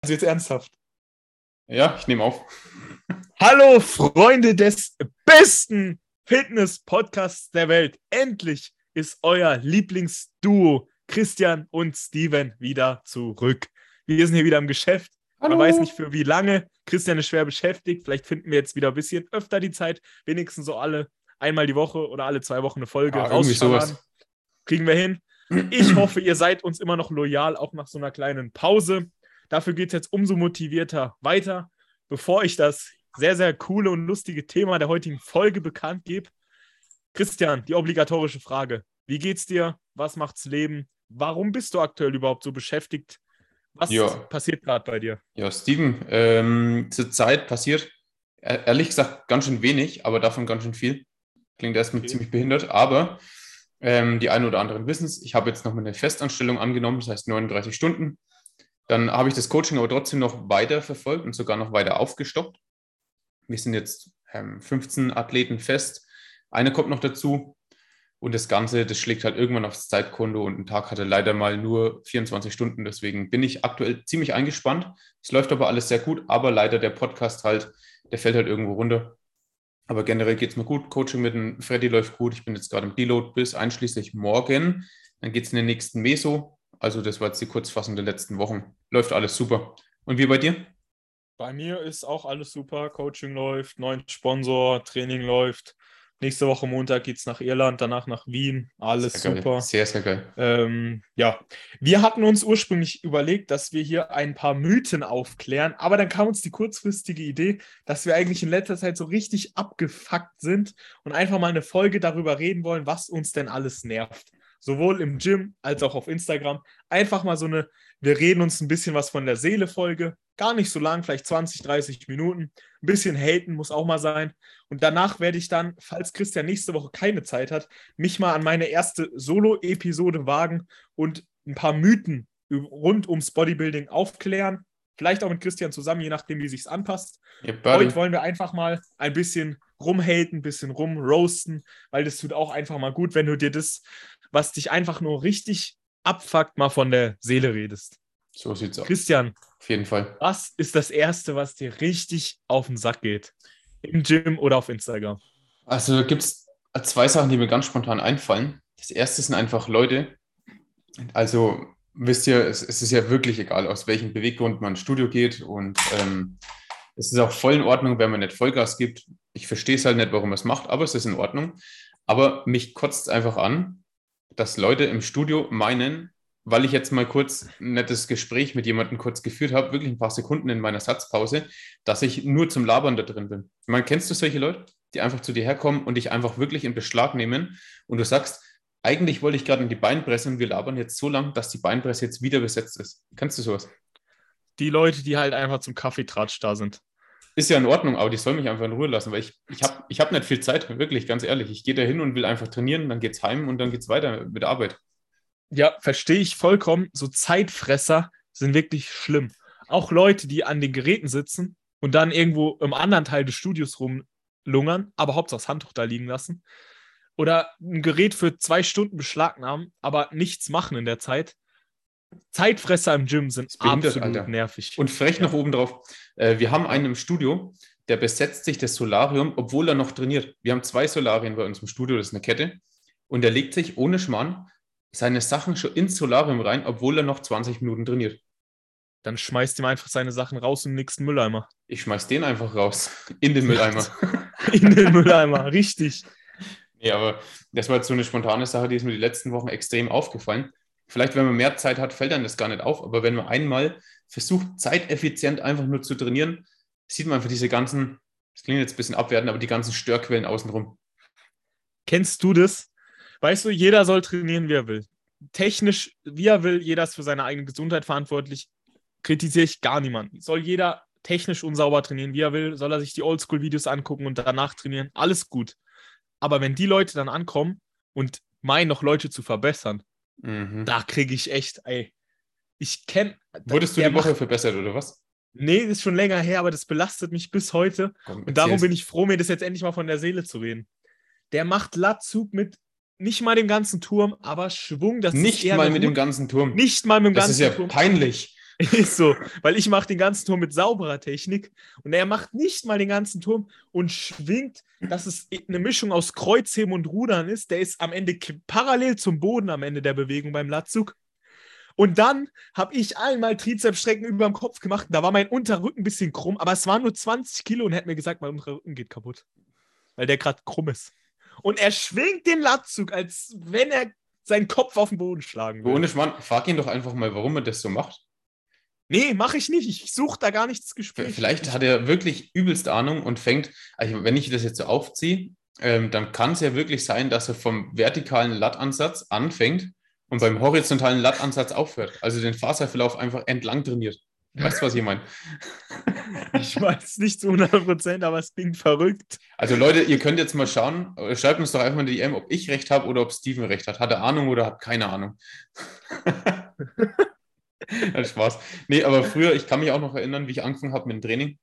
Also jetzt ernsthaft. Ja, ich nehme auf. Hallo, Freunde des besten Fitness-Podcasts der Welt. Endlich ist euer Lieblingsduo Christian und Steven wieder zurück. Wir sind hier wieder im Geschäft. Hallo. Man weiß nicht für wie lange. Christian ist schwer beschäftigt. Vielleicht finden wir jetzt wieder ein bisschen öfter die Zeit. Wenigstens so alle einmal die Woche oder alle zwei Wochen eine Folge Ja, sowas. Kriegen wir hin. Ich hoffe, ihr seid uns immer noch loyal, auch nach so einer kleinen Pause. Dafür geht es jetzt umso motivierter weiter. Bevor ich das sehr, sehr coole und lustige Thema der heutigen Folge bekannt gebe, Christian, die obligatorische Frage. Wie geht's dir? Was macht's Leben? Warum bist du aktuell überhaupt so beschäftigt? Was Ja. passiert gerade bei dir? Ja, Steven, ähm, zurzeit passiert e- ehrlich gesagt ganz schön wenig, aber davon ganz schön viel. Klingt erstmal Okay. ziemlich behindert, aber ähm, die einen oder anderen wissen es. Ich habe jetzt noch mal eine Festanstellung angenommen, das heißt 39 Stunden. Dann habe ich das Coaching aber trotzdem noch weiter verfolgt und sogar noch weiter aufgestockt. Wir sind jetzt ähm, 15 Athleten fest. Einer kommt noch dazu. Und das Ganze, das schlägt halt irgendwann aufs Zeitkonto und ein Tag hatte leider mal nur 24 Stunden. Deswegen bin ich aktuell ziemlich eingespannt. Es läuft aber alles sehr gut, aber leider der Podcast halt, der fällt halt irgendwo runter. Aber generell geht es mir gut. Coaching mit dem Freddy läuft gut. Ich bin jetzt gerade im Deload bis einschließlich morgen. Dann geht es in den nächsten Meso. Also das war jetzt die Kurzfassung der letzten Wochen. Läuft alles super. Und wie bei dir? Bei mir ist auch alles super. Coaching läuft, neuen Sponsor, Training läuft. Nächste Woche Montag geht es nach Irland, danach nach Wien. Alles Sehr geil. super. Sehr, sehr geil. Ähm, ja, wir hatten uns ursprünglich überlegt, dass wir hier ein paar Mythen aufklären, aber dann kam uns die kurzfristige Idee, dass wir eigentlich in letzter Zeit so richtig abgefuckt sind und einfach mal eine Folge darüber reden wollen, was uns denn alles nervt. Sowohl im Gym als auch auf Instagram. Einfach mal so eine, wir reden uns ein bisschen was von der Seele Folge. Gar nicht so lang, vielleicht 20, 30 Minuten. Ein bisschen haten muss auch mal sein. Und danach werde ich dann, falls Christian nächste Woche keine Zeit hat, mich mal an meine erste Solo-Episode wagen und ein paar Mythen rund ums Bodybuilding aufklären. Vielleicht auch mit Christian zusammen, je nachdem, wie sich's anpasst. Ja, Birdie. Heute wollen wir einfach mal ein bisschen rumhaten, ein bisschen rumroasten, weil das tut auch einfach mal gut, wenn du dir das, was dich einfach nur richtig abfuckt, mal von der Seele redest. So sieht's aus. Christian, Auf jeden Fall. was ist das Erste, was dir richtig auf den Sack geht? Im Gym oder auf Instagram? Also gibt es zwei Sachen, die mir ganz spontan einfallen. Das erste sind einfach Leute. Also wisst ihr, es, es ist ja wirklich egal, aus welchem Beweggrund man ins Studio geht. Und ähm, es ist auch voll in Ordnung, wenn man nicht Vollgas gibt. Ich verstehe es halt nicht, warum man es macht, aber es ist in Ordnung. Aber mich kotzt es einfach an, dass Leute im Studio meinen, weil ich jetzt mal kurz ein nettes Gespräch mit jemandem kurz geführt habe, wirklich ein paar Sekunden in meiner Satzpause, dass ich nur zum Labern da drin bin. Ich meine, kennst du solche Leute, die einfach zu dir herkommen und dich einfach wirklich in Beschlag nehmen und du sagst, eigentlich wollte ich gerade in die Beinpresse und wir labern jetzt so lang, dass die Beinpresse jetzt wieder besetzt ist. Kennst du sowas? Die Leute, die halt einfach zum Kaffeetratsch da sind. Ist ja in Ordnung, aber die soll mich einfach in Ruhe lassen, weil ich, ich habe ich hab nicht viel Zeit, wirklich, ganz ehrlich. Ich gehe da hin und will einfach trainieren, dann geht's heim und dann geht's weiter mit Arbeit. Ja, verstehe ich vollkommen. So Zeitfresser sind wirklich schlimm. Auch Leute, die an den Geräten sitzen und dann irgendwo im anderen Teil des Studios rumlungern, aber Hauptsache das Handtuch da liegen lassen. Oder ein Gerät für zwei Stunden beschlagnahmen, aber nichts machen in der Zeit. Zeitfresser im Gym sind behindert, absolut Alter. nervig. Und frech Ja. noch oben drauf. Äh, wir haben einen im Studio, der besetzt sich das Solarium, obwohl er noch trainiert. Wir haben zwei Solarien bei uns im Studio, das ist eine Kette. Und er legt sich ohne Schmarrn seine Sachen schon ins Solarium rein, obwohl er noch 20 Minuten trainiert. Dann schmeißt ihm einfach seine Sachen raus im nächsten Mülleimer. Ich schmeiß den einfach raus in den Mülleimer. In den Mülleimer, richtig. nee, aber das war jetzt so eine spontane Sache, die ist mir die letzten Wochen extrem aufgefallen. Vielleicht, wenn man mehr Zeit hat, fällt einem das gar nicht auf. Aber wenn man einmal versucht, zeiteffizient einfach nur zu trainieren, sieht man einfach diese ganzen, das klingt jetzt ein bisschen abwertend, aber die ganzen Störquellen außenrum. Kennst du das? Weißt du, jeder soll trainieren, wie er will. Technisch, wie er will, jeder ist für seine eigene Gesundheit verantwortlich. Kritisiere ich gar niemanden. Soll jeder technisch unsauber trainieren, wie er will, soll er sich die Oldschool-Videos angucken und danach trainieren. Alles gut. Aber wenn die Leute dann ankommen und meinen, noch Leute zu verbessern, Mhm. da kriege ich echt, ey. Ich kenne. Wurdest du die Woche verbessert oder was? Nee, das ist schon länger her, aber das belastet mich bis heute. Komm, Und darum bin ich froh, mir das jetzt endlich mal von der Seele zu reden. Der macht Latzug mit nicht mal dem ganzen Turm, aber Schwung. Das Nicht mal mit dem ganzen Turm. Nicht mal mit dem das ganzen ist ja Turm. peinlich. Ist so, weil ich mache den ganzen Turm mit sauberer Technik und er macht nicht mal den ganzen Turm und schwingt, dass es eine Mischung aus Kreuzheben und Rudern ist. Der ist am Ende parallel zum Boden am Ende der Bewegung beim Latzug. Und dann habe ich einmal Trizepsstrecken über dem Kopf gemacht. Da war mein Unterrücken ein bisschen krumm, aber es waren nur 20 Kilo und hätte mir gesagt, mein Unterrücken geht kaputt. Weil der gerade krumm ist. Und er schwingt den Latzug, als wenn er seinen Kopf auf den Boden schlagen würde. Ohne Schmarrn, frag ihn doch einfach mal, warum er das so macht. Nee, mache ich nicht. Ich suche da gar nichts Gespräch. Vielleicht hat er wirklich übelst Ahnung und fängt, also wenn ich das jetzt so aufziehe, ähm, dann kann es ja wirklich sein, dass er vom vertikalen Lattansatz anfängt und beim horizontalen Lattansatz aufhört. Also den Faserverlauf einfach entlang trainiert. Weißt du, was ich meine? Ich weiß nicht zu 100 Prozent, aber es klingt verrückt. Also Leute, ihr könnt jetzt mal schauen, schreibt uns doch einfach in die DM, ob ich recht habe oder ob Steven recht hat. Hat er Ahnung oder hat keine Ahnung? Spaß. Nee, aber früher, ich kann mich auch noch erinnern, wie ich angefangen habe mit dem Training.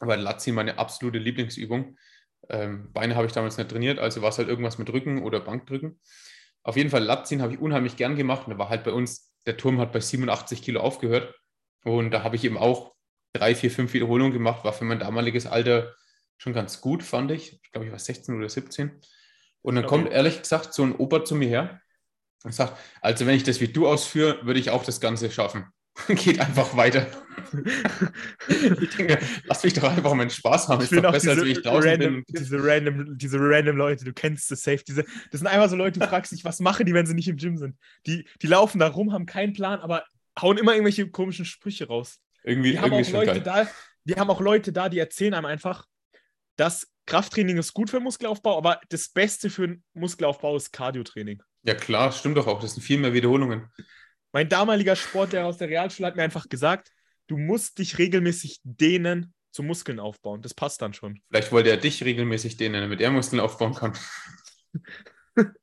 Aber Lazzi meine absolute Lieblingsübung. Ähm, Beine habe ich damals nicht trainiert, also war es halt irgendwas mit Rücken oder Bankdrücken. Auf jeden Fall Latziehen habe ich unheimlich gern gemacht. Und da war halt bei uns, der Turm hat bei 87 Kilo aufgehört. Und da habe ich eben auch drei, vier, fünf Wiederholungen gemacht. War für mein damaliges Alter schon ganz gut, fand ich. Ich glaube, ich war 16 oder 17. Und dann okay. kommt ehrlich gesagt so ein Opa zu mir her und sagt, also wenn ich das wie du ausführe, würde ich auch das Ganze schaffen. Geht einfach weiter. ich denke, lass mich doch einfach meinen Spaß haben. Ich ist doch besser, als wie ich draußen random, bin. Diese random, diese random Leute, du kennst das safe. Diese, das sind einfach so Leute, du fragst dich, was machen die, wenn sie nicht im Gym sind? Die, die laufen da rum, haben keinen Plan, aber hauen immer irgendwelche komischen Sprüche raus. Irgendwie, die haben irgendwie auch Leute da, die haben auch Leute da, die erzählen einem einfach, dass Krafttraining ist gut für Muskelaufbau, aber das Beste für Muskelaufbau ist Cardiotraining. Ja, klar, stimmt doch auch. Das sind viel mehr Wiederholungen. Mein damaliger Sportlehrer aus der Realschule hat mir einfach gesagt, du musst dich regelmäßig dehnen zum Muskeln aufbauen. Das passt dann schon. Vielleicht wollte er dich regelmäßig dehnen, damit er Muskeln aufbauen kann.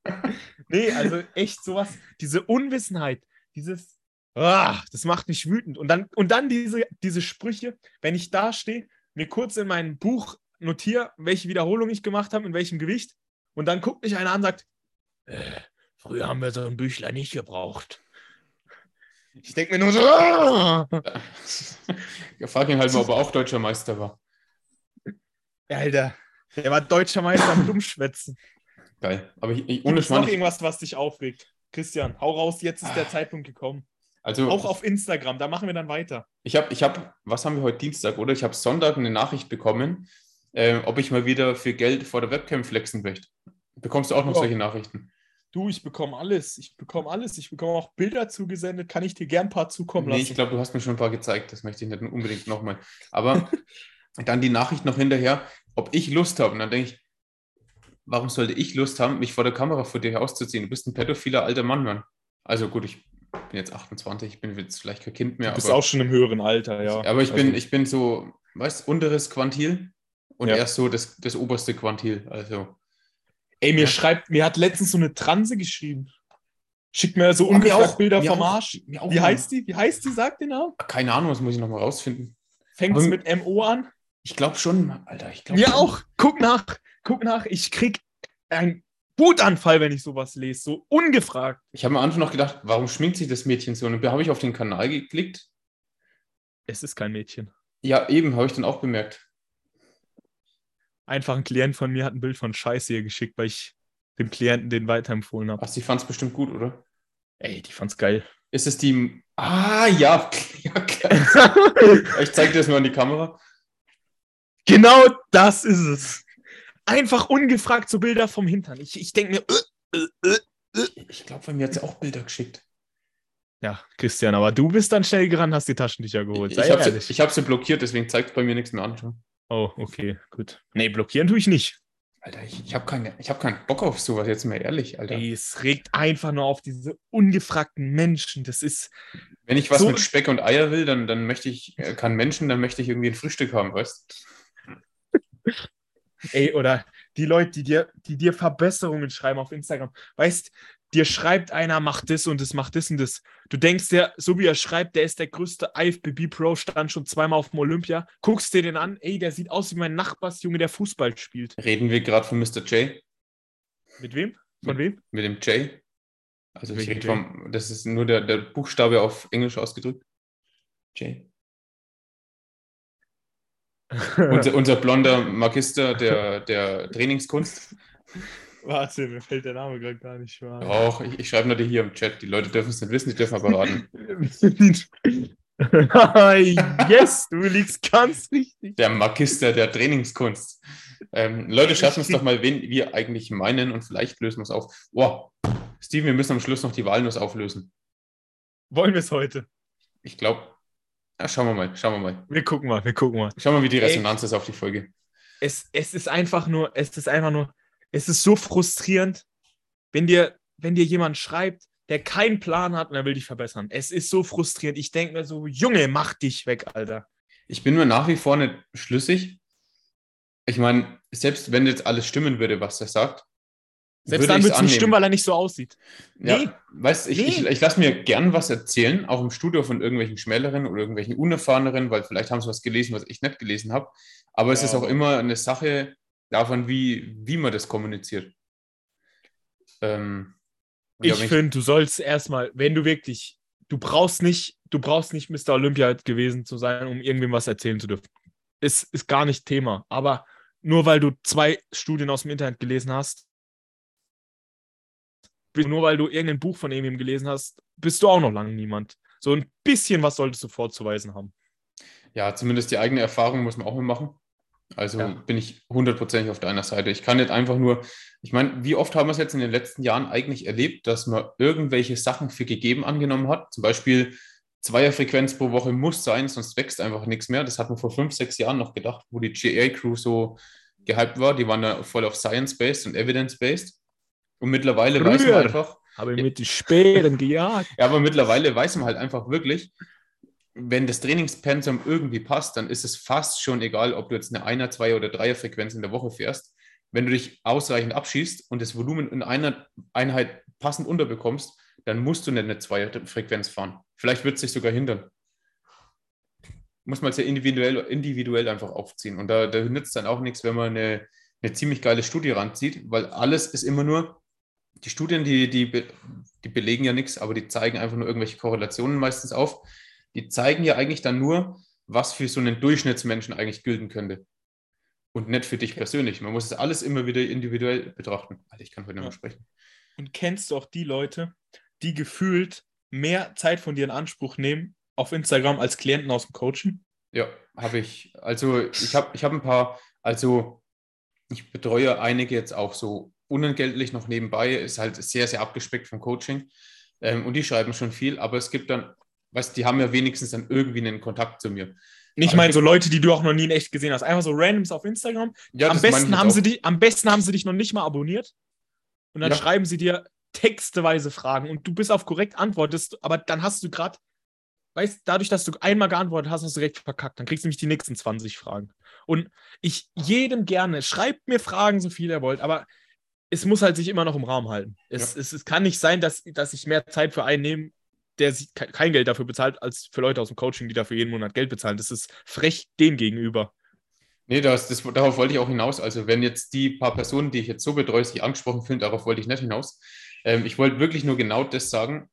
nee, also echt sowas, diese Unwissenheit, dieses, ah, das macht mich wütend. Und dann, und dann diese, diese Sprüche, wenn ich da stehe, mir kurz in mein Buch notiere, welche Wiederholung ich gemacht habe, in welchem Gewicht, und dann guckt mich einer an und sagt, äh, Früher haben wir so ein Büchlein nicht gebraucht. Ich denke mir nur so. Ah! Ja, frag ihn halt mal, ob er auch deutscher Meister war. Alter, der war deutscher Meister am Dummschwätzen. Geil. Aber ich, ich, ohne Gibt noch irgendwas, was dich aufregt? Christian, hau raus, jetzt ist der ah. Zeitpunkt gekommen. Also, auch auf Instagram, da machen wir dann weiter. Ich habe, ich hab, was haben wir heute Dienstag, oder? Ich habe Sonntag eine Nachricht bekommen, äh, ob ich mal wieder für Geld vor der Webcam flexen möchte. Bekommst du auch noch ja. solche Nachrichten? Du, ich bekomme alles. Ich bekomme alles. Ich bekomme auch Bilder zugesendet. Kann ich dir gern ein paar zukommen lassen? Nee, ich glaube, du hast mir schon ein paar gezeigt. Das möchte ich nicht unbedingt nochmal. Aber dann die Nachricht noch hinterher, ob ich Lust habe. Und dann denke ich, warum sollte ich Lust haben, mich vor der Kamera vor dir auszuziehen? Du bist ein pädophiler alter Mann, Mann. Also gut, ich bin jetzt 28, ich bin jetzt vielleicht kein Kind mehr. Du bist auch schon im höheren Alter, ja. Aber ich bin, also ich bin so, weißt unteres Quantil und ja. erst so das, das oberste Quantil. Also Ey, mir ja. schreibt, mir hat letztens so eine Transe geschrieben. Schickt mir so ungefähr auch, Bilder vom auch, Arsch. Wie heißt die? Wie heißt die? Sagt den Namen? Keine Ahnung, das muss ich nochmal rausfinden. Fängt es mit MO an? Ich glaube schon, Alter. Ich glaub mir schon. auch. Guck nach. Guck nach. Ich krieg einen Wutanfall, wenn ich sowas lese. So ungefragt. Ich habe am Anfang noch gedacht, warum schminkt sich das Mädchen so? Und da habe ich auf den Kanal geklickt. Es ist kein Mädchen. Ja, eben, habe ich dann auch bemerkt einfach ein Klient von mir hat ein Bild von Scheiße hier geschickt, weil ich dem Klienten den weiterempfohlen habe. Ach, die fand es bestimmt gut, oder? Ey, die fand's geil. Ist es die. Ah, ja. ja ich zeig dir das mal an die Kamera. Genau das ist es. Einfach ungefragt so Bilder vom Hintern. Ich, ich denke mir. Uh, uh, uh, ich glaube, bei mir hat sie auch Bilder geschickt. Ja, Christian, aber du bist dann schnell gerannt, hast die Taschentücher geholt. Sei ich habe sie, hab sie blockiert, deswegen zeigt es bei mir nichts mehr an. Oh, okay, gut. Nee, blockieren tue ich nicht. Alter, ich, ich habe keine, hab keinen Bock auf sowas, jetzt mal ehrlich, Alter. Ey, es regt einfach nur auf diese ungefragten Menschen. Das ist. Wenn ich was so mit Speck und Eier will, dann, dann möchte ich, äh, kann Menschen, dann möchte ich irgendwie ein Frühstück haben, weißt Ey, oder die Leute, die dir, die dir Verbesserungen schreiben auf Instagram. Weißt, dir schreibt einer, macht das und das, macht das und das. Du denkst dir, so wie er schreibt, der ist der größte IFBB Pro, stand schon zweimal auf dem Olympia. Guckst dir den an, ey, der sieht aus wie mein Nachbarsjunge, der Fußball spielt. Reden wir gerade von Mr. J? Mit wem? Von mit, wem? Mit dem J. Also ich rede vom, das ist nur der, der Buchstabe auf Englisch ausgedrückt. Jay. unser, unser blonder Magister der, der Trainingskunst. Warte, mir fällt der Name gerade gar nicht wahr. Auch, ich, ich schreibe nur die hier im Chat. Die Leute dürfen es nicht wissen, die dürfen aber raten. yes, du liegst ganz richtig. Der Magister der Trainingskunst. Ähm, Leute, schreibt uns doch mal, wen wir eigentlich meinen und vielleicht lösen wir es auf. Wow, Steven, wir müssen am Schluss noch die Walnuss auflösen. Wollen wir es heute? Ich glaube, ja, schauen wir mal, schauen wir mal. Wir gucken mal, wir gucken mal. Schauen wir mal, wie die Resonanz Ey, ist auf die Folge. Es, es ist einfach nur, es ist einfach nur, es ist so frustrierend, wenn dir, wenn dir jemand schreibt, der keinen Plan hat und er will dich verbessern. Es ist so frustrierend. Ich denke mir so, Junge, mach dich weg, Alter. Ich bin mir nach wie vor nicht schlüssig. Ich meine, selbst wenn jetzt alles stimmen würde, was er sagt, selbst dann würde es nicht stimmen, weil er nicht so aussieht. Ja, nee. weißt ich, nee. ich, ich lasse mir gern was erzählen, auch im Studio von irgendwelchen Schmäleren oder irgendwelchen Unerfahreneren, weil vielleicht haben sie was gelesen, was ich nicht gelesen habe. Aber ja. es ist auch immer eine Sache davon, wie, wie man das kommuniziert. Ähm, ich finde, du sollst erstmal, wenn du wirklich, du brauchst nicht, du brauchst nicht Mr. Olympia gewesen zu sein, um irgendwem was erzählen zu dürfen. Ist, ist gar nicht Thema. Aber nur weil du zwei Studien aus dem Internet gelesen hast, nur weil du irgendein Buch von irgendjemandem gelesen hast, bist du auch noch lange niemand. So ein bisschen was solltest du vorzuweisen haben. Ja, zumindest die eigene Erfahrung muss man auch mal machen. Also ja. bin ich hundertprozentig auf deiner Seite. Ich kann nicht einfach nur, ich meine, wie oft haben wir es jetzt in den letzten Jahren eigentlich erlebt, dass man irgendwelche Sachen für gegeben angenommen hat? Zum Beispiel Zweierfrequenz pro Woche muss sein, sonst wächst einfach nichts mehr. Das hat man vor fünf, sechs Jahren noch gedacht, wo die GA-Crew so gehypt war. Die waren da voll auf Science-based und Evidence-based. Und mittlerweile Früher weiß man einfach. Habe ich mit den Spären gejagt. ja, aber mittlerweile weiß man halt einfach wirklich, wenn das Trainingspensum irgendwie passt, dann ist es fast schon egal, ob du jetzt eine Einer-, Zweier- oder Dreier-Frequenz in der Woche fährst. Wenn du dich ausreichend abschießt und das Volumen in einer Einheit passend unterbekommst, dann musst du nicht eine Zweier-Frequenz fahren. Vielleicht wird es sich sogar hindern. Muss man es ja individuell, individuell einfach aufziehen. Und da, da nützt dann auch nichts, wenn man eine, eine ziemlich geile Studie ranzieht, weil alles ist immer nur, die Studien, die, die, die belegen ja nichts, aber die zeigen einfach nur irgendwelche Korrelationen meistens auf. Die zeigen ja eigentlich dann nur, was für so einen Durchschnittsmenschen eigentlich gelten könnte. Und nicht für dich persönlich. Man muss es alles immer wieder individuell betrachten. Alter, ich kann heute nicht mehr sprechen. Und kennst du auch die Leute, die gefühlt mehr Zeit von dir in Anspruch nehmen auf Instagram als Klienten aus dem Coaching? Ja, habe ich. Also ich habe ich hab ein paar, also ich betreue einige jetzt auch so unentgeltlich noch nebenbei, ist halt sehr, sehr abgespeckt vom Coaching. Ähm, und die schreiben schon viel, aber es gibt dann, weißt die haben ja wenigstens dann irgendwie einen Kontakt zu mir. Ich meine, so Leute, die du auch noch nie in echt gesehen hast. Einfach so randoms auf Instagram. Ja, am, besten haben sie dich, am besten haben sie dich noch nicht mal abonniert. Und dann ja. schreiben sie dir texteweise Fragen und du bist auf korrekt antwortest, aber dann hast du gerade, weißt dadurch, dass du einmal geantwortet hast, hast du direkt verkackt. Dann kriegst du nämlich die nächsten 20 Fragen. Und ich jedem gerne, schreibt mir Fragen, so viel ihr wollt, aber es muss halt sich immer noch im Rahmen halten. Es, ja. es, es kann nicht sein, dass, dass ich mehr Zeit für einen nehme, der kein Geld dafür bezahlt, als für Leute aus dem Coaching, die dafür jeden Monat Geld bezahlen. Das ist frech dem gegenüber. Nee, das, das, darauf wollte ich auch hinaus. Also, wenn jetzt die paar Personen, die ich jetzt so betreue, sich angesprochen fühlen, darauf wollte ich nicht hinaus. Ähm, ich wollte wirklich nur genau das sagen.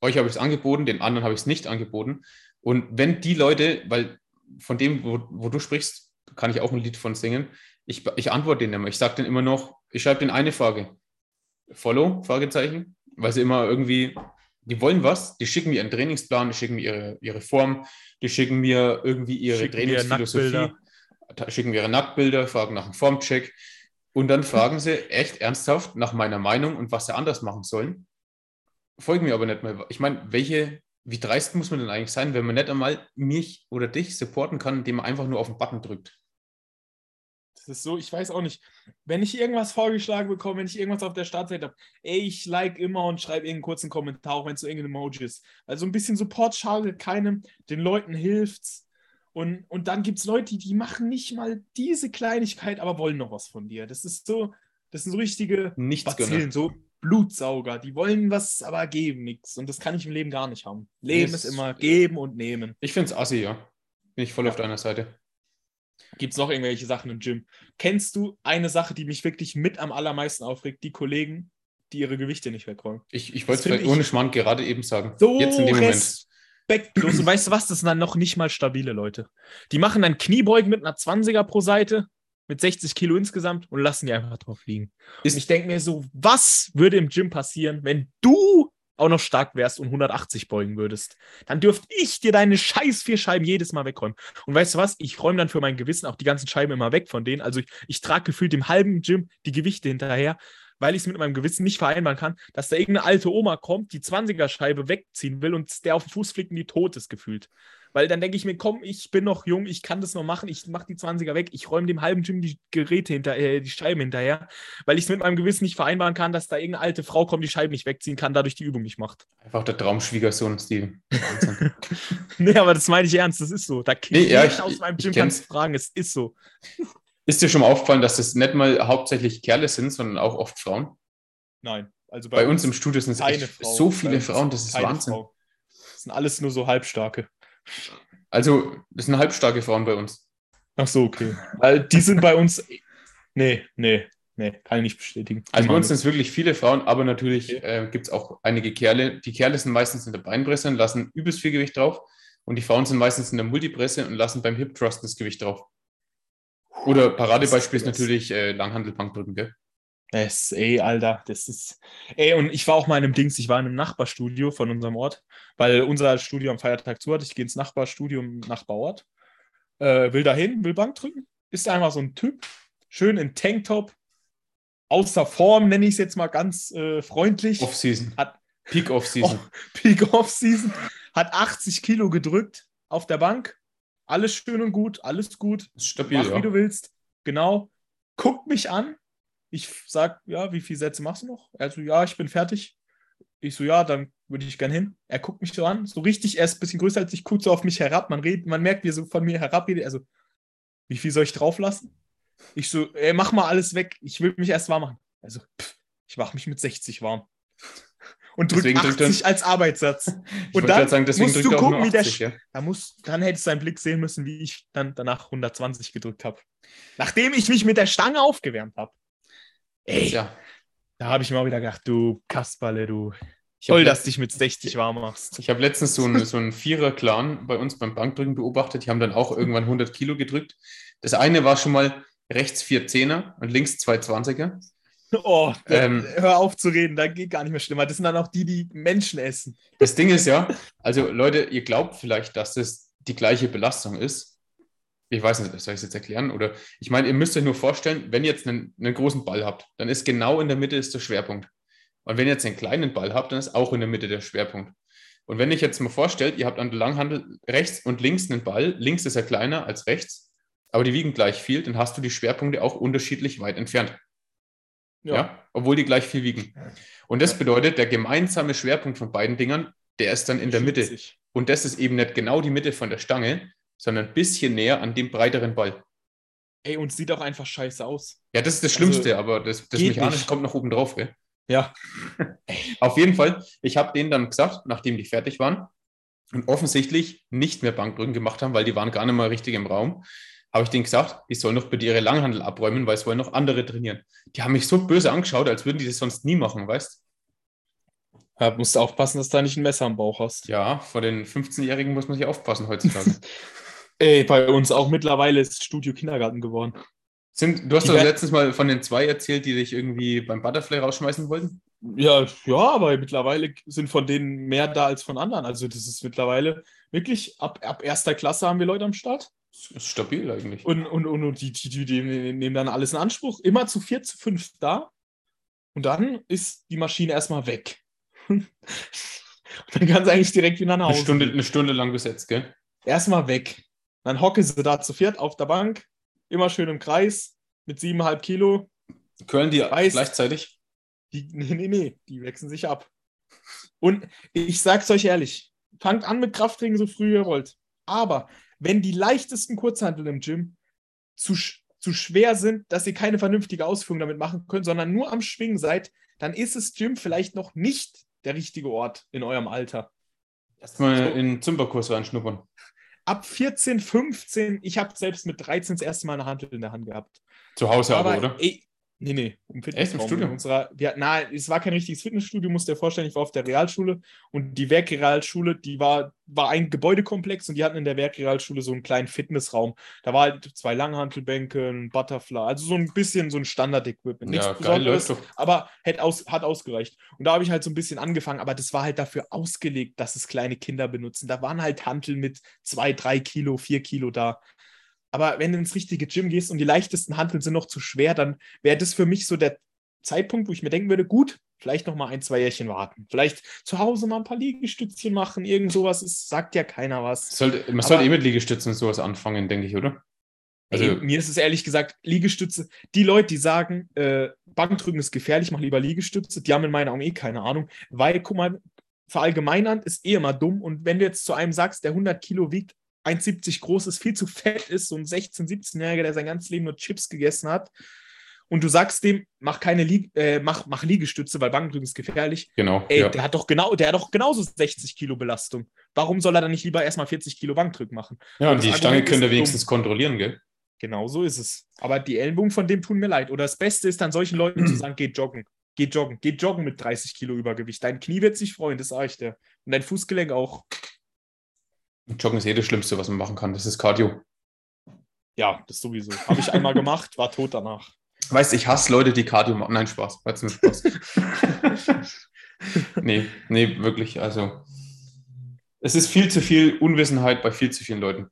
Euch habe ich es angeboten, den anderen habe ich es nicht angeboten. Und wenn die Leute, weil von dem, wo, wo du sprichst, kann ich auch ein Lied von singen, ich, ich antworte denen immer. Ich sage denen immer noch, ich schreibe denen eine Frage. Follow? Fragezeichen. Weil sie immer irgendwie, die wollen was, die schicken mir einen Trainingsplan, die schicken mir ihre, ihre Form, die schicken mir irgendwie ihre schicken Trainingsphilosophie, schicken mir ihre Nacktbilder, fragen nach einem Formcheck. Und dann fragen sie echt ernsthaft nach meiner Meinung und was sie anders machen sollen. Folgen mir aber nicht mehr. Ich meine, welche, wie dreist muss man denn eigentlich sein, wenn man nicht einmal mich oder dich supporten kann, indem man einfach nur auf den Button drückt? Das ist so, ich weiß auch nicht. Wenn ich irgendwas vorgeschlagen bekomme, wenn ich irgendwas auf der Startseite habe, ey, ich like immer und schreibe irgendeinen kurzen Kommentar, auch wenn es so irgendein Emoji ist. Also ein bisschen Support schadet keinem, den Leuten hilft's. Und, und dann gibt es Leute, die machen nicht mal diese Kleinigkeit, aber wollen noch was von dir. Das ist so, das sind so richtige Nichts Bazillen, so Blutsauger. Die wollen was, aber geben nichts. Und das kann ich im Leben gar nicht haben. Leben ist, ist immer geben und nehmen. Ich finde es assi, ja. Bin ich voll ja. auf deiner Seite. Gibt es noch irgendwelche Sachen im Gym? Kennst du eine Sache, die mich wirklich mit am allermeisten aufregt? Die Kollegen, die ihre Gewichte nicht wegräumen. Ich, ich wollte es vielleicht ohne Schmand gerade eben sagen. So Jetzt in dem Moment. respektlos. Und weißt du was? Das sind dann noch nicht mal stabile Leute. Die machen dann Kniebeugen mit einer 20er pro Seite, mit 60 Kilo insgesamt und lassen die einfach drauf liegen. Und ich denke mir so, was würde im Gym passieren, wenn du auch noch stark wärst und 180 beugen würdest? Dann dürfte ich dir deine scheiß vier Scheiben jedes Mal wegräumen. Und weißt du was? Ich räume dann für mein Gewissen auch die ganzen Scheiben immer weg von denen. Also ich, ich trage gefühlt im halben Gym die Gewichte hinterher, weil ich es mit meinem Gewissen nicht vereinbaren kann, dass da irgendeine alte Oma kommt, die 20er-Scheibe wegziehen will und der auf den Fuß fliegt und die tot ist gefühlt. Weil dann denke ich mir, komm, ich bin noch jung, ich kann das noch machen, ich mache die 20er weg, ich räume dem halben Gym die Geräte hinter, äh, die Scheiben hinterher, weil ich es mit meinem Gewissen nicht vereinbaren kann, dass da irgendeine alte Frau kommt, die Scheiben nicht wegziehen kann, dadurch die Übung nicht macht. Einfach der Traumschwiegersohn-Stil. Wahnsinn. Nee, aber das meine ich ernst, das ist so. Da Nee, ja, ich- aus meinem Gym kannst fragen, es ist so. Ist dir schon mal aufgefallen, dass das nicht mal hauptsächlich Kerle sind, sondern auch oft Frauen? Nein, also Bei, uns im Studio sind es echt so Bei viele uns Frauen, das ist Wahnsinn. Frau. Das sind alles nur so halbstarke. Also, das sind halbstarke Frauen bei uns. Ach so, okay. Weil die sind bei uns. Nee, nee, nee, kann ich nicht bestätigen. Also bei uns sind es wirklich viele Frauen, aber natürlich Okay. äh, gibt es auch einige Kerle. Die Kerle sind meistens in der Beinpresse und lassen übelst viel Gewicht drauf. Und die Frauen sind meistens in der Multipresse und lassen beim Hip Thrust das Gewicht drauf. Oder Paradebeispiel ist- natürlich äh, Langhandelbankdrücken, gell? Das, ey, Alter, das ist. Ey, und ich war auch mal in einem Dings, ich war in einem Nachbarstudio von unserem Ort, weil unser Studio am Feiertag zu hat. Ich gehe ins Nachbarstudio im Nachbarort, äh, will dahin, will Bank drücken. Ist einfach so ein Typ, schön in Tanktop, außer Form, nenne ich es jetzt mal ganz äh, freundlich. Off-Season. Hat- Peak Off-Season. Peak Off-Season, hat 80 Kilo gedrückt auf der Bank. Alles schön und gut, alles gut. Stabil, Mach, wie ja. du willst. Genau. Guckt mich an. Ich sag, ja, wie viele Sätze machst du noch? Er so, ja, ich bin fertig. Ich so, ja, dann würde ich gern hin. Er guckt mich so an, so richtig, er ist ein bisschen größer als ich, guckt so auf mich herab. Man redet, man merkt, wie er so von mir herab redet. Also, wie viel soll ich drauf lassen? Ich so, ey, mach mal alles weg. Ich will mich erst warm machen. Also, pff, ich mache mich mit 60 warm. Und drück Deswegen drückt er- 80 als Arbeitssatz. Ich Und dann sagen, deswegen musst du gucken, nur wie der 80, ja. Da, muss, dann hättest du seinen Blick sehen müssen, wie ich dann danach 120 gedrückt habe. Nachdem ich mich mit der Stange aufgewärmt habe. Ey, ja. da habe ich mir auch wieder gedacht, du Kasperle, du. Ich Toll, dass du dich mit 60 warm machst. Ich habe letztens so einen, so einen Vierer-Clan bei uns beim Bankdrücken beobachtet. Die haben dann auch irgendwann 100 Kilo gedrückt. Das eine war schon mal rechts vier Zehner und links zwei Zwanziger. Oh, Ähm. hör auf zu reden, da geht gar nicht mehr schlimmer. Das sind dann auch die, die Menschen essen. Das Ding ist ja, also Leute, ihr glaubt vielleicht, dass das die gleiche Belastung ist. Ich weiß nicht, soll ich es jetzt erklären? Oder ich meine, ihr müsst euch nur vorstellen, wenn ihr jetzt einen, einen großen Ball habt, dann ist genau in der Mitte ist der Schwerpunkt. Und wenn ihr jetzt einen kleinen Ball habt, dann ist auch in der Mitte der Schwerpunkt. Und wenn ich jetzt mal vorstellt, ihr habt an der Langhandel rechts und links einen Ball, links ist er kleiner als rechts, aber die wiegen gleich viel, dann hast du die Schwerpunkte auch unterschiedlich weit entfernt. Ja. Obwohl die gleich viel wiegen. Und das Ja. bedeutet, der gemeinsame Schwerpunkt von beiden Dingern, der ist dann in der Mitte. 70. Und das ist eben nicht genau die Mitte von der Stange, sondern ein bisschen näher an dem breiteren Ball. Ey, und sieht auch einfach scheiße aus. Ja, das ist das Also, Schlimmste, aber das, das Mechanische kommt noch oben drauf. Gell? Ja. Auf jeden Fall, ich habe denen dann gesagt, nachdem die fertig waren und offensichtlich nicht mehr Bankdrücken gemacht haben, weil die waren gar nicht mal richtig im Raum, habe ich denen gesagt, ich soll noch bitte ihre Langhandel abräumen, weil es wollen noch andere trainieren. Die haben mich so böse angeschaut, als würden die das sonst nie machen, weißt Ja, musst du aufpassen, dass du da nicht ein Messer am Bauch hast. Ja, vor den 15-Jährigen muss man sich aufpassen heutzutage. Ey, bei uns auch mittlerweile ist Studio Kindergarten geworden. Sind, du hast doch werden- letztens mal von den zwei erzählt, die dich irgendwie beim Butterfly rausschmeißen wollten. Ja, ja, aber mittlerweile sind von denen mehr da als von anderen. Also das ist mittlerweile wirklich, ab, ab erster Klasse haben wir Leute am Start. Das ist stabil eigentlich. Und, und, und, und die, die, die, die nehmen dann alles in Anspruch. Immer zu vier, zu fünf da. Und dann ist die Maschine erstmal weg. und dann kann sie eigentlich direkt wieder nach Eine Hause. Stunde, gehen. eine Stunde lang besetzt, gell? Erstmal weg. Dann hocke sie da zu viert auf der Bank. Immer schön im Kreis. Mit siebeneinhalb Kilo. Curlen die Weiß- gleichzeitig? Die, nee, nee, nee, die wechseln sich ab. Und ich sag's euch ehrlich, fangt an mit Krafttraining so früh ihr wollt. Aber wenn die leichtesten Kurzhanteln im Gym zu, zu schwer sind, dass ihr keine vernünftige Ausführung damit machen könnt, sondern nur am Schwingen seid, dann ist das Gym vielleicht noch nicht der richtige Ort in eurem Alter. Erstmal So. in Zumba-Kurs reinschnuppern. Ab 14, 15, ich habe selbst mit 13 das erste Mal eine Handel in der Hand gehabt. Zu Hause aber, aber oder? ey, Nee, nee, im Echt, im Studio? In Unserer, wir, na, es war kein richtiges Fitnessstudio, musst dir vorstellen, ich war auf der Realschule und die Werkrealschule, die war, war ein Gebäudekomplex und die hatten in der Werkrealschule so einen kleinen Fitnessraum. Da war halt zwei Langhantelbänke, ein Butterfly, also so ein bisschen so ein Standard-Equipment. Ja, geil, läuft doch. aber hat, aus, hat ausgereicht. Und da habe ich halt so ein bisschen angefangen, aber das war halt dafür ausgelegt, dass es kleine Kinder benutzen. Da waren halt Hantel mit zwei, drei Kilo, vier Kilo da. Aber wenn du ins richtige Gym gehst und die leichtesten Hanteln sind noch zu schwer, dann wäre das für mich so der Zeitpunkt, wo ich mir denken würde, gut, vielleicht noch mal ein, zwei Jährchen warten. Vielleicht zu Hause mal ein paar Liegestützchen machen, irgend sowas ist, sagt ja keiner was. Sollte, man sollte eh mit Liegestützen und sowas anfangen, denke ich, oder? Also, ey, mir ist es ehrlich gesagt, Liegestütze, die Leute, die sagen, äh, Bankdrücken ist gefährlich, mach lieber Liegestütze, die haben in meiner Augen eh keine Ahnung, weil, guck mal, verallgemeinern ist eh immer dumm und wenn du jetzt zu einem sagst, der 100 Kilo wiegt, 1,70 groß ist, viel zu fett ist, so ein 16-, 17-Jähriger, der sein ganzes Leben nur Chips gegessen hat, und du sagst dem, mach keine Lie äh, mach, mach Liegestütze, weil Bankdrücken ist gefährlich. Genau. Ey, ja. der hat doch genau, der hat doch genauso 60 Kilo Belastung. Warum soll er dann nicht lieber erstmal 40 Kilo Bankdrücken machen? Ja, und, und die Stange könnt ihr wenigstens kontrollieren, gell? Genau so ist es. Aber die Ellenbogen von dem tun mir leid. Oder das Beste ist dann solchen Leuten zu sagen, geht joggen. Geht joggen. Geht joggen mit 30 Kilo Übergewicht. Dein Knie wird sich freuen, das sage ich dir. Und dein Fußgelenk auch. Joggen ist eh das Schlimmste, was man machen kann. Das ist Cardio. Ja, das sowieso. Habe ich einmal gemacht, war tot danach. Weißt du, ich hasse Leute, die Cardio machen. Nein, Spaß. War nur Spaß. nee, nee, wirklich. Also, es ist viel zu viel Unwissenheit bei viel zu vielen Leuten.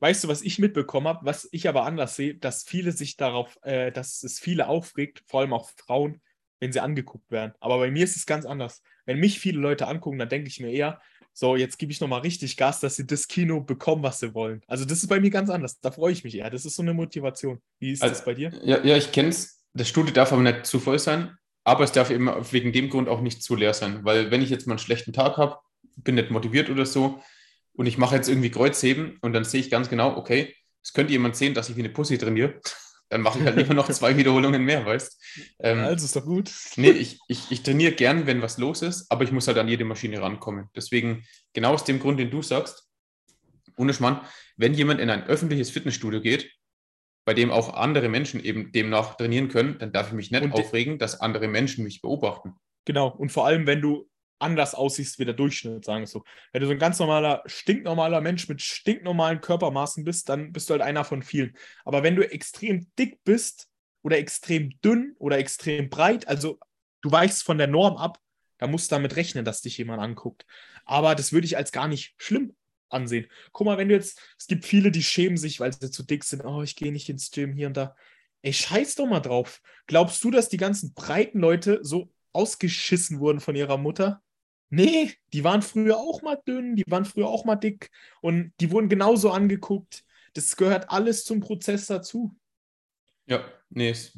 Weißt du, was ich mitbekommen habe, was ich aber anders sehe, dass viele sich darauf, äh, dass es viele aufregt, vor allem auch Frauen, wenn sie angeguckt werden. Aber bei mir ist es ganz anders. Wenn mich viele Leute angucken, dann denke ich mir eher, so, jetzt gebe ich nochmal richtig Gas, dass sie das Kino bekommen, was sie wollen. Also das ist bei mir ganz anders. Da freue ich mich eher. Das ist so eine Motivation. Wie ist also, das bei dir? Ja, ja ich kenne es. Das Studio darf aber nicht zu voll sein, aber es darf eben wegen dem Grund auch nicht zu leer sein. Weil wenn ich jetzt mal einen schlechten Tag habe, bin nicht motiviert oder so und ich mache jetzt irgendwie Kreuzheben und dann sehe ich ganz genau, okay, es könnte jemand sehen, dass ich wie eine Pussy trainiere dann mache ich halt lieber noch zwei Wiederholungen mehr, weißt ähm, Also ist doch gut. Nee, ich, ich, ich trainiere gern, wenn was los ist, aber ich muss halt an jede Maschine rankommen. Deswegen, genau aus dem Grund, den du sagst, ohne Schmarrn, wenn jemand in ein öffentliches Fitnessstudio geht, bei dem auch andere Menschen eben demnach trainieren können, dann darf ich mich nicht aufregen, dass andere Menschen mich beobachten. Genau, und vor allem, wenn du anders aussiehst wie der Durchschnitt, sagen wir so. Wenn du so ein ganz normaler, stinknormaler Mensch mit stinknormalen Körpermaßen bist, dann bist du halt einer von vielen. Aber wenn du extrem dick bist oder extrem dünn oder extrem breit, also du weichst von der Norm ab, da musst du damit rechnen, dass dich jemand anguckt. Aber das würde ich als gar nicht schlimm ansehen. Guck mal, wenn du jetzt, es gibt viele, die schämen sich, weil sie zu dick sind. Oh, ich gehe nicht ins Gym hier und da. Ey, scheiß doch mal drauf. Glaubst du, dass die ganzen breiten Leute so ausgeschissen wurden von ihrer Mutter? Nee, die waren früher auch mal dünn, die waren früher auch mal dick und die wurden genauso angeguckt. Das gehört alles zum Prozess dazu. Ja, nee, es,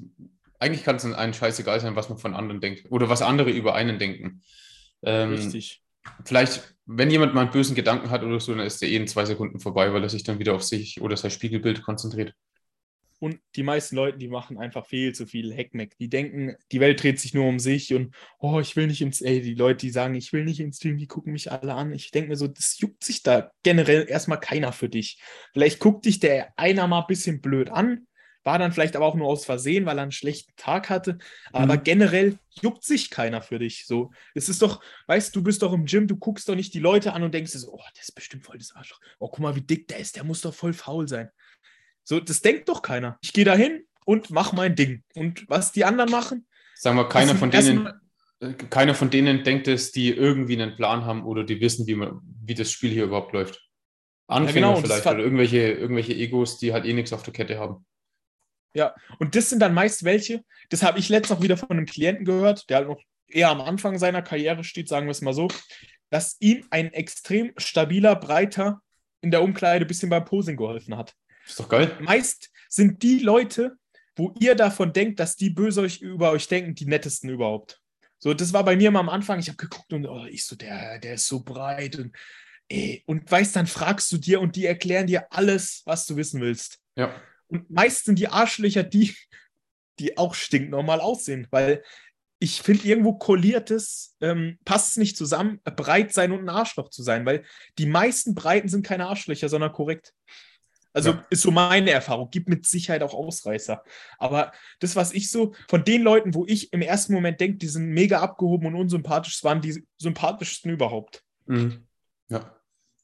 eigentlich kann es einem scheißegal sein, was man von anderen denkt oder was andere über einen denken. Ähm, Richtig. Vielleicht, wenn jemand mal einen bösen Gedanken hat oder so, dann ist der eh in zwei Sekunden vorbei, weil er sich dann wieder auf sich oder sein Spiegelbild konzentriert. Und die meisten Leute, die machen einfach viel zu viel Heckmeck. Die denken, die Welt dreht sich nur um sich und, oh, ich will nicht ins, ey, die Leute, die sagen, ich will nicht ins Stream, die gucken mich alle an. Ich denke mir so, das juckt sich da generell erstmal keiner für dich. Vielleicht guckt dich der einer mal ein bisschen blöd an, war dann vielleicht aber auch nur aus Versehen, weil er einen schlechten Tag hatte. Aber mhm. generell juckt sich keiner für dich. So, es ist doch, weißt du, du bist doch im Gym, du guckst doch nicht die Leute an und denkst so, oh, der ist bestimmt voll das Arschloch. Oh, guck mal, wie dick der ist, der muss doch voll faul sein. So, das denkt doch keiner. Ich gehe da hin und mache mein Ding. Und was die anderen machen. Sagen wir, keiner von denen. Äh, keiner von denen denkt es, die irgendwie einen Plan haben oder die wissen, wie, man, wie das Spiel hier überhaupt läuft. Anfänger ja, genau, vielleicht oder irgendwelche, irgendwelche Egos, die halt eh nichts auf der Kette haben. Ja, und das sind dann meist welche, das habe ich letztens auch wieder von einem Klienten gehört, der halt noch eher am Anfang seiner Karriere steht, sagen wir es mal so, dass ihm ein extrem stabiler, breiter in der Umkleide ein bisschen beim Posing geholfen hat. Ist doch geil. Meist sind die Leute, wo ihr davon denkt, dass die böse euch über euch denken, die nettesten überhaupt. So, das war bei mir mal am Anfang. Ich habe geguckt und oh, ich so, der, der ist so breit und ey, und weißt, dann fragst du dir und die erklären dir alles, was du wissen willst. Ja. Und meist sind die Arschlöcher die, die auch stinknormal aussehen, weil ich finde, irgendwo kolliertes ähm, passt es nicht zusammen, breit sein und ein Arschloch zu sein, weil die meisten Breiten sind keine Arschlöcher, sondern korrekt. Also Ja. ist so meine Erfahrung. Gibt mit Sicherheit auch Ausreißer. Aber das, was ich so, von den Leuten, wo ich im ersten Moment denke, die sind mega abgehoben und unsympathisch, waren die sympathischsten überhaupt. Mhm. Ja.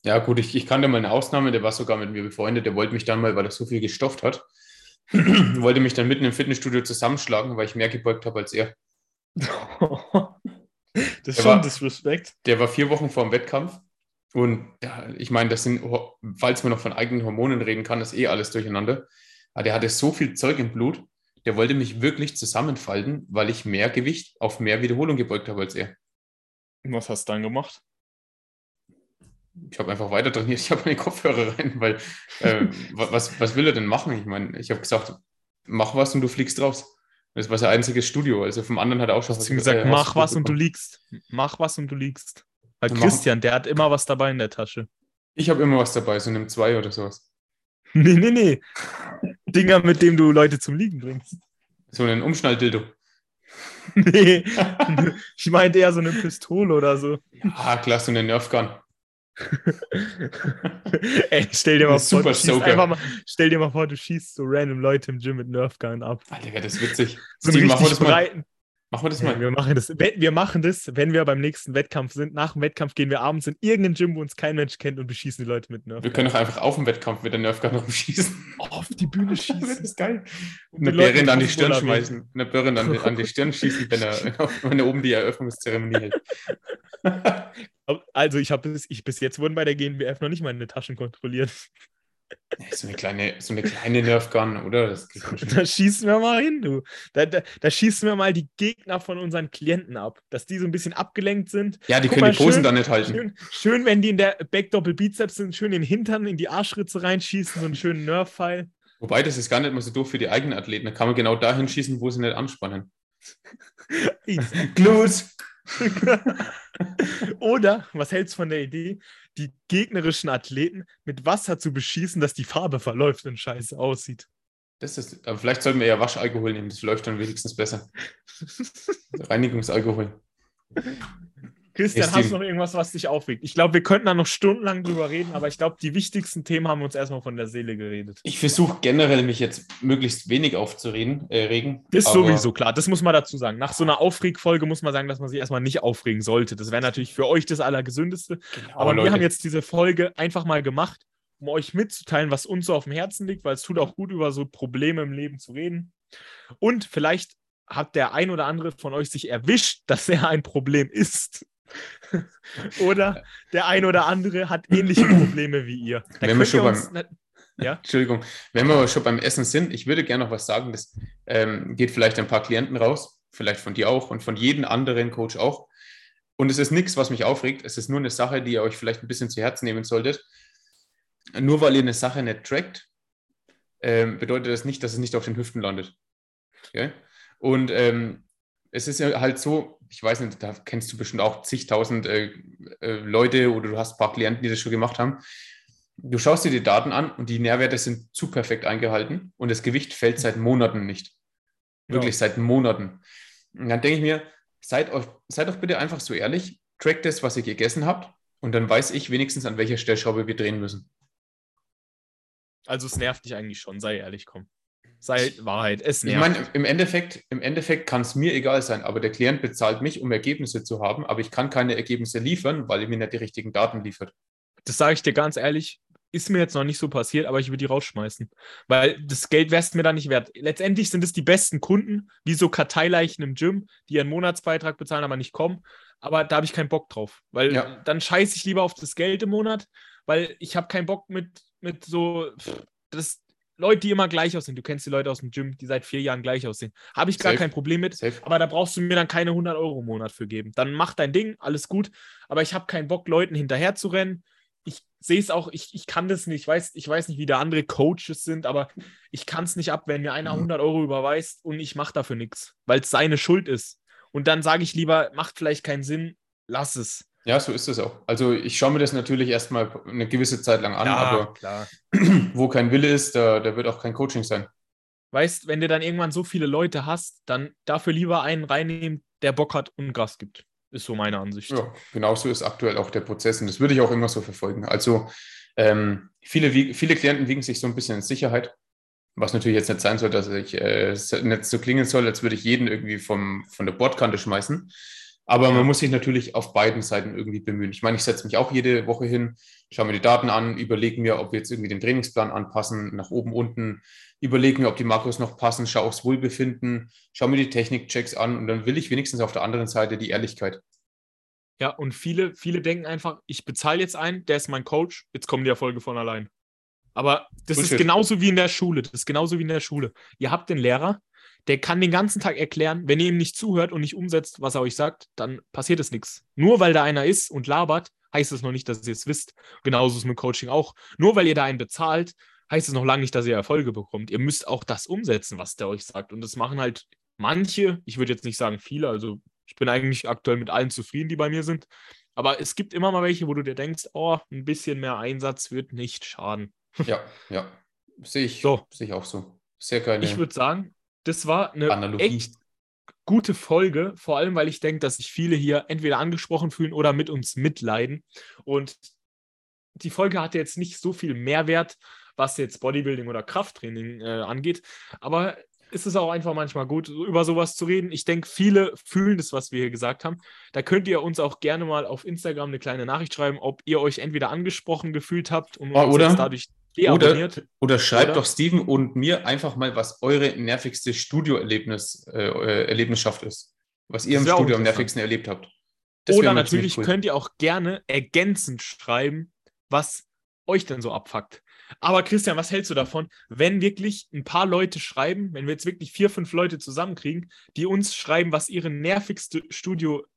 Ja, gut, ich, ich kannte mal eine Ausnahme, der war sogar mit mir befreundet, der wollte mich dann mal, weil er so viel gestofft hat, wollte mich dann mitten im Fitnessstudio zusammenschlagen, weil ich mehr gebeugt habe als er. das ist Der schon war- Disrespect. Der war vier Wochen vor dem Wettkampf und ja, ich meine, das sind, falls man noch von eigenen Hormonen reden kann, ist eh alles durcheinander. Aber der hatte so viel Zeug im Blut, der wollte mich wirklich zusammenfalten, weil ich mehr Gewicht auf mehr Wiederholung gebeugt habe als er. Was hast du dann gemacht? Ich habe einfach weiter trainiert, ich habe meine Kopfhörer rein, weil äh, wa- was, was will er denn machen? Ich meine, ich habe gesagt, mach was und du fliegst raus. Das war sein einziges Studio. Also vom anderen hat er auch schon Hast du gesagt, äh, mach was und du liegst. Mach was und du liegst. Weil Christian, der hat immer was dabei in der Tasche. Ich habe immer was dabei, so einem zwei oder sowas. Nee, nee, nee. Dinger, mit dem du Leute zum Liegen bringst. So einen Umschnalldildo. Nee. Ich meinte eher so eine Pistole oder so. Ah, klar, so eine Nerfgun. Ey, stell dir mal vor, du schießt einfach mal, stell dir mal vor, du schießt so random Leute im Gym mit Nerfgun ab. Alter, das witzig. So einen richtig breiten. Machen wir das Ja, mal. wir machen das. Wenn- Wir machen das, wenn wir beim nächsten Wettkampf sind. Nach dem Wettkampf gehen wir abends in irgendein Gym, wo uns kein Mensch kennt und beschießen die Leute mit Wir Nerfgun. können auch einfach auf dem Wettkampf mit der Nerfgun rumschießen. auf die Bühne Das schießen. ist geil. Eine Bärin an die Stirn schmeißen. Eine Bärin an die, an die Stirn schießen, wenn er, wenn er oben die Eröffnungszeremonie hält. Also ich habe bis, ich, bis jetzt wurden bei der GNBF noch nicht meine Taschen kontrolliert. So, eine kleine, so eine kleine Nerfgun, oder? Da schießen wir mal hin, du. Da, da, da schießen wir mal die Gegner von unseren Klienten ab, dass die so ein bisschen abgelenkt sind. Ja, die Guck können die Posen schön- dann nicht halten. Schön, schön, wenn die in der Backdoppel-Bizeps sind, schön in den Hintern, in die Arschritze reinschießen, so einen schönen Nerf-Pfeil. Wobei, das ist gar nicht mal so doof für die eigenen Athleten. Da kann man genau dahin schießen, wo sie nicht anspannen. Glut! Oder, was hältst du von der Idee, die gegnerischen Athleten mit Wasser zu beschießen, dass die Farbe verläuft und scheiße aussieht? Das ist, aber vielleicht sollten wir ja Waschalkohol nehmen, das läuft dann wenigstens besser. Reinigungsalkohol. Christian, Ist hast du noch irgendwas, was dich aufregt? Ich glaube, wir könnten da noch stundenlang drüber reden, aber ich glaube, die wichtigsten Themen haben wir uns erstmal von der Seele geredet. Ich versuche generell, mich jetzt möglichst wenig aufzureden. Äh, regen, Das ist sowieso klar, das muss man dazu sagen. Nach so einer Aufregfolge muss man sagen, dass man sich erstmal nicht aufregen sollte. Das wäre natürlich für euch das Allergesündeste. Genau, Aber wir Leute. haben jetzt diese Folge einfach mal gemacht, um euch mitzuteilen, was uns so auf dem Herzen liegt, weil es tut auch gut, über so Probleme im Leben zu reden. Und vielleicht hat der ein oder andere von euch sich erwischt, dass er ein Problem ist. oder der ein oder andere hat ähnliche Probleme wie ihr. Da Wenn wir schon ihr uns, ja, Entschuldigung, wenn wir schon beim Essen sind, ich würde gerne noch was sagen, das ähm, geht vielleicht ein paar Klienten raus, vielleicht von dir auch und von jedem anderen Coach auch. Und es ist nichts, was mich aufregt, es ist nur eine Sache, die ihr euch vielleicht ein bisschen zu Herzen nehmen solltet. Nur weil ihr eine Sache nicht trackt, ähm, bedeutet das nicht, dass es nicht auf den Hüften landet. Okay? Und ähm, es ist ja halt so, ich weiß nicht, da kennst du bestimmt auch zigtausend äh, äh, Leute oder du hast ein paar Klienten, die das schon gemacht haben. Du schaust dir die Daten an und die Nährwerte sind zu perfekt eingehalten und das Gewicht fällt seit Monaten nicht. Wirklich Ja. seit Monaten. Und dann denke ich mir, seid, euch, seid doch bitte einfach so ehrlich, trackt das, was ihr gegessen habt und dann weiß ich wenigstens, an welcher Stellschraube wir drehen müssen. also es nervt dich eigentlich schon, sei ehrlich, komm. Sei Wahrheit, es Ich meine, im Endeffekt, im Endeffekt kann es mir egal sein, aber der Klient bezahlt mich, um Ergebnisse zu haben, aber ich kann keine Ergebnisse liefern, weil er mir nicht die richtigen Daten liefert. das sage ich dir ganz ehrlich, ist mir jetzt noch nicht so passiert, aber ich würde die rausschmeißen. Weil das Geld wäre es mir da nicht wert. Letztendlich sind es die besten Kunden, wie so Karteileichen im Gym, die ihren Monatsbeitrag bezahlen, aber nicht kommen. Aber da habe ich keinen Bock drauf. Weil Ja. dann scheiße ich lieber auf das Geld im Monat, weil ich habe keinen Bock mit, mit so das, Leute, die immer gleich aussehen. Du kennst die Leute aus dem Gym, die seit vier Jahren gleich aussehen. Habe ich gar Safe. kein Problem mit. Safe. Aber da brauchst du mir dann keine 100 Euro im Monat für geben. Dann mach dein Ding, alles gut. Aber ich habe keinen Bock, Leuten hinterher zu rennen. Ich sehe es auch, ich, ich kann das nicht. Ich weiß, ich weiß nicht, wie da andere Coaches sind, aber ich kann es nicht ab, wenn mir einer Mhm. 100 Euro überweist und ich mache dafür nichts, weil es seine Schuld ist. Und dann sage ich lieber, macht vielleicht keinen Sinn, lass es. Ja, so ist es auch. Also ich schaue mir das natürlich erstmal eine gewisse Zeit lang an, aber klar. wo kein Wille ist, da, da wird auch kein Coaching sein. Weißt, wenn du dann irgendwann so viele Leute hast, dann dafür lieber einen reinnehmen, der Bock hat und Gas gibt. Ist so meine Ansicht. Ja, genauso ist aktuell auch der Prozess und das würde ich auch immer so verfolgen. Also ähm, viele, viele Klienten wiegen sich so ein bisschen in Sicherheit, was natürlich jetzt nicht sein soll, dass ich äh, nicht so klingen soll, als würde ich jeden irgendwie vom, von der Bordkante schmeißen. Aber man muss sich natürlich auf beiden Seiten irgendwie bemühen. Ich meine, ich setze mich auch jede Woche hin, schaue mir die Daten an, überlege mir, ob wir jetzt irgendwie den Trainingsplan anpassen, nach oben, unten, überlege mir, ob die Makros noch passen, schaue aufs Wohlbefinden, schaue mir die Technikchecks an und dann will ich wenigstens auf der anderen Seite die Ehrlichkeit. Ja, und viele, viele denken einfach, ich bezahle jetzt einen, der ist mein Coach, jetzt kommen die Erfolge von allein. Aber das Bullshit. ist genauso wie in der Schule. Das ist genauso wie in der Schule. Ihr habt den Lehrer, der kann den ganzen Tag erklären, wenn ihr ihm nicht zuhört und nicht umsetzt, was er euch sagt, dann passiert es nichts. Nur weil da einer ist und labert, heißt es noch nicht, dass ihr es wisst. Genauso ist es mit Coaching auch. Nur weil ihr da einen bezahlt, heißt es noch lange nicht, dass ihr Erfolge bekommt. Ihr müsst auch das umsetzen, was der euch sagt. Und das machen halt manche, ich würde jetzt nicht sagen viele, also ich bin eigentlich aktuell mit allen zufrieden, die bei mir sind. Aber es gibt immer mal welche, wo du dir denkst, oh, ein bisschen mehr Einsatz wird nicht schaden. Ja, ja. Sehe ich, so. sehe ich auch so. Sehr geil. Ich würde sagen, das war eine Analogie. echt gute Folge, vor allem weil ich denke, dass sich viele hier entweder angesprochen fühlen oder mit uns mitleiden. Und die Folge hatte jetzt nicht so viel Mehrwert, was jetzt Bodybuilding oder Krafttraining äh, angeht. Aber ist es auch einfach manchmal gut, über sowas zu reden. Ich denke, viele fühlen das, was wir hier gesagt haben. Da könnt ihr uns auch gerne mal auf Instagram eine kleine Nachricht schreiben, ob ihr euch entweder angesprochen gefühlt habt und oh, oder, dadurch oder, oder schreibt oder? doch Steven und mir einfach mal, was eure nervigste Studioerlebnis äh, äh Erlebnisschaft ist. Was ihr im Studio am nervigsten erlebt habt. Das oder natürlich cool. könnt ihr auch gerne ergänzend schreiben, was euch denn so abfuckt. Aber Christian, was hältst du davon, wenn wirklich ein paar Leute schreiben, wenn wir jetzt wirklich vier, fünf Leute zusammenkriegen, die uns schreiben, was ihre nervigste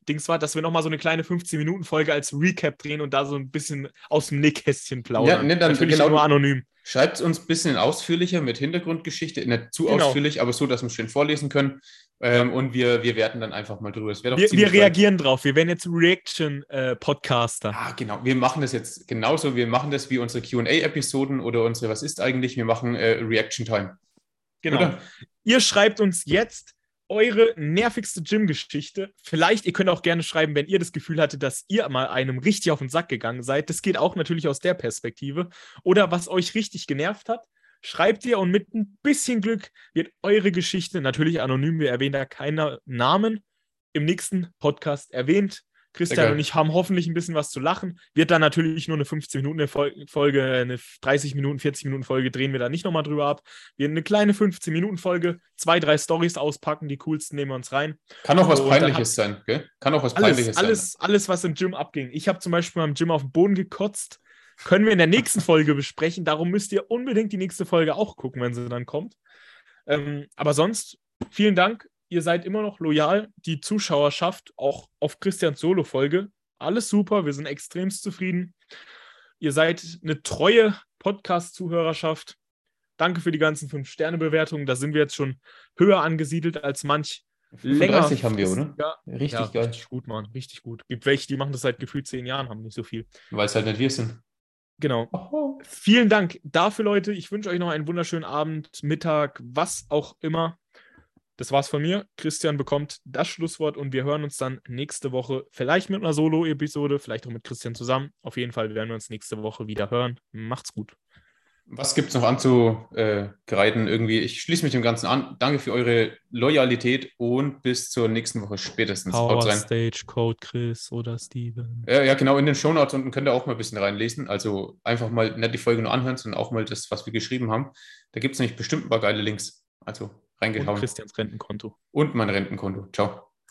Studio-Dings war, dass wir nochmal so eine kleine 15-Minuten-Folge als Recap drehen und da so ein bisschen aus dem Nähkästchen plaudern? Ja, ne, dann Natürlich genau, nur anonym. Schreibt es uns ein bisschen ausführlicher mit Hintergrundgeschichte, nicht zu genau. ausführlich, aber so, dass wir es schön vorlesen können. Ähm, und wir, wir werten dann einfach mal drüber. wir, wir reagieren drauf. Wir werden jetzt Reaction-Podcaster. Äh, ah, genau. Wir machen das jetzt genauso. Wir machen das wie unsere QA-Episoden oder unsere Was ist eigentlich? Wir machen äh, Reaction-Time. Genau. Oder? Ihr schreibt uns jetzt eure nervigste Gym-Geschichte. Vielleicht, ihr könnt auch gerne schreiben, wenn ihr das Gefühl hattet, dass ihr mal einem richtig auf den Sack gegangen seid. Das geht auch natürlich aus der Perspektive. Oder was euch richtig genervt hat. Schreibt ihr und mit ein bisschen Glück wird eure Geschichte, natürlich anonym, wir erwähnen da keinen Namen, im nächsten Podcast erwähnt. Christian und ich haben hoffentlich ein bisschen was zu lachen. Wird dann natürlich nur eine 15 Minuten Folge, eine 30 Minuten, 40 Minuten Folge drehen wir da nicht nochmal drüber ab. Wir eine kleine 15 Minuten Folge, zwei, drei Stories auspacken, die coolsten nehmen wir uns rein. Kann auch was Peinliches sein, gell? Kann auch was alles, Peinliches alles, sein. Alles, was im Gym abging. Ich habe zum Beispiel beim Gym auf den Boden gekotzt. Können wir in der nächsten Folge besprechen. Darum müsst ihr unbedingt die nächste Folge auch gucken, wenn sie dann kommt. Ähm, aber sonst, vielen Dank ihr seid immer noch loyal. Die Zuschauerschaft, auch auf Christians Solo-Folge, alles super. Wir sind extremst zufrieden. Ihr seid eine treue Podcast-Zuhörerschaft. Danke für die ganzen 5-Sterne-Bewertungen. Da sind wir jetzt schon höher angesiedelt als manch länger. haben wir, oder? Ja, richtig ja, geil. Richtig gut, Mann. Richtig gut. Gibt welche, die machen das seit gefühlt zehn Jahren, haben nicht so viel. Weil es halt nicht wir sind. Genau. Oho. Vielen Dank dafür, Leute. Ich wünsche euch noch einen wunderschönen Abend, Mittag, was auch immer. Das war's von mir. Christian bekommt das Schlusswort und wir hören uns dann nächste Woche vielleicht mit einer Solo-Episode, vielleicht auch mit Christian zusammen. Auf jeden Fall werden wir uns nächste Woche wieder hören. Macht's gut. Was gibt es noch anzugreiten irgendwie? Ich schließe mich dem Ganzen an. Danke für eure Loyalität und bis zur nächsten Woche spätestens. Power Stage Code Chris oder Steven. Ja, ja, genau. In den Shownotes unten könnt ihr auch mal ein bisschen reinlesen. Also einfach mal nicht die Folge nur anhören, sondern auch mal das, was wir geschrieben haben. Da gibt es nämlich bestimmt ein paar geile Links. Also reingehauen. Und Christians Rentenkonto. Und mein Rentenkonto. Ciao.